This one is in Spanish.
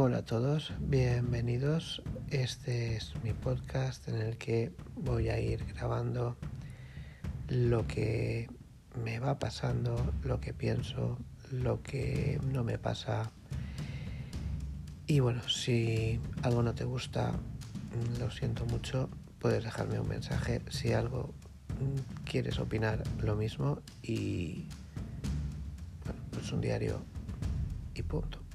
Hola a todos, bienvenidos. Este es mi podcast en el que voy a ir grabando lo que me va pasando, lo que pienso, lo que no me pasa. Y bueno, si algo no te gusta, lo siento mucho, puedes dejarme un mensaje. Si algo quieres opinar, lo mismo. Y bueno, pues un diario y punto.